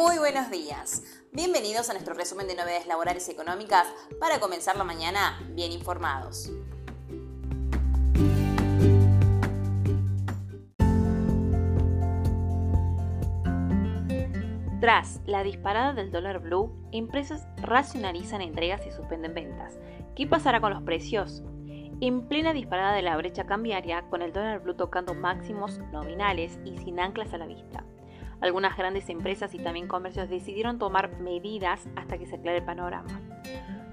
Muy buenos días. Bienvenidos a nuestro resumen de novedades laborales y económicas para comenzar la mañana bien informados. Tras la disparada del dólar blue, empresas racionalizan entregas y suspenden ventas. ¿Qué pasará con los precios? En plena disparada de la brecha cambiaria, con el dólar blue tocando máximos nominales y sin anclas a la vista. Algunas grandes empresas y también comercios decidieron tomar medidas hasta que se aclare el panorama.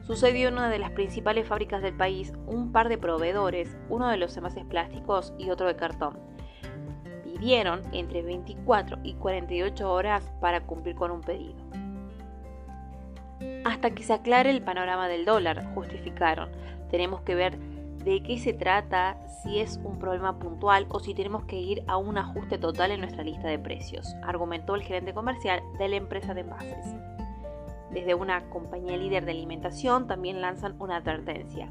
Sucedió en una de las principales fábricas del país un par de proveedores, uno de los envases plásticos y otro de cartón. Pidieron entre 24 y 48 horas para cumplir con un pedido. Hasta que se aclare el panorama del dólar, justificaron. Tenemos que ver de qué se trata, si es un problema puntual o si tenemos que ir a un ajuste total en nuestra lista de precios, argumentó el gerente comercial de la empresa de envases. Desde una compañía líder de alimentación también lanzan una advertencia.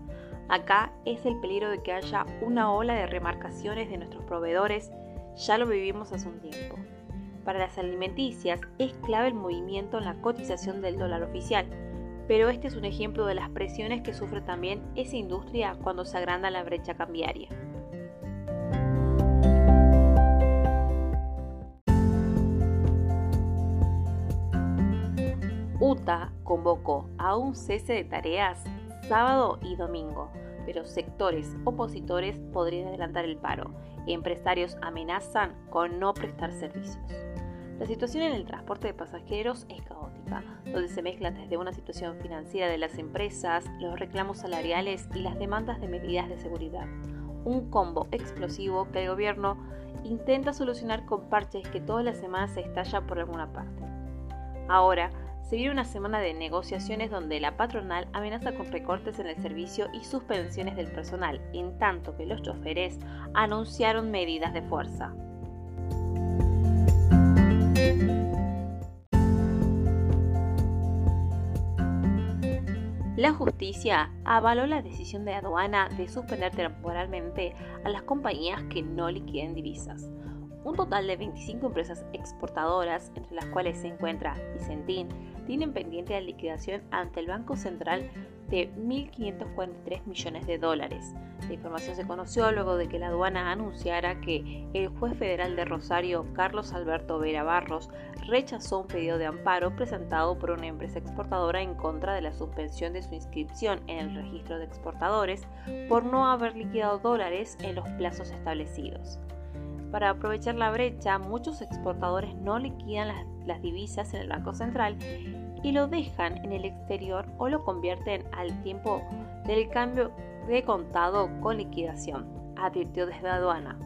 Acá es el peligro de que haya una ola de remarcaciones de nuestros proveedores, ya lo vivimos hace un tiempo. Para las alimenticias es clave el movimiento en la cotización del dólar oficial, pero este es un ejemplo de las presiones que sufre también esa industria cuando se agranda la brecha cambiaria. UTA convocó a un cese de tareas sábado y domingo, pero sectores opositores podrían adelantar el paro. Empresarios amenazan con no prestar servicios. La situación en el transporte de pasajeros es caótica, donde se mezclan desde una situación financiera de las empresas, los reclamos salariales y las demandas de medidas de seguridad. Un combo explosivo que el gobierno intenta solucionar con parches que todas las semanas se estalla por alguna parte. Ahora, se viene una semana de negociaciones donde la patronal amenaza con recortes en el servicio y suspensiones del personal, en tanto que los choferes anunciaron medidas de fuerza. La justicia avaló la decisión de aduana de suspender temporalmente a las compañías que no liquiden divisas. Un total de 25 empresas exportadoras, entre las cuales se encuentra Vicentín, tienen pendiente de liquidación ante el Banco Central de 1.543 millones de dólares. La información se conoció luego de que la aduana anunciara que el juez federal de Rosario, Carlos Alberto Vera Barros, rechazó un pedido de amparo presentado por una empresa exportadora en contra de la suspensión de su inscripción en el registro de exportadores por no haber liquidado dólares en los plazos establecidos. Para aprovechar la brecha, muchos exportadores no liquidan las, divisas en el Banco Central y lo dejan en el exterior o lo convierten al tiempo del cambio de contado con liquidación, advirtió desde aduana.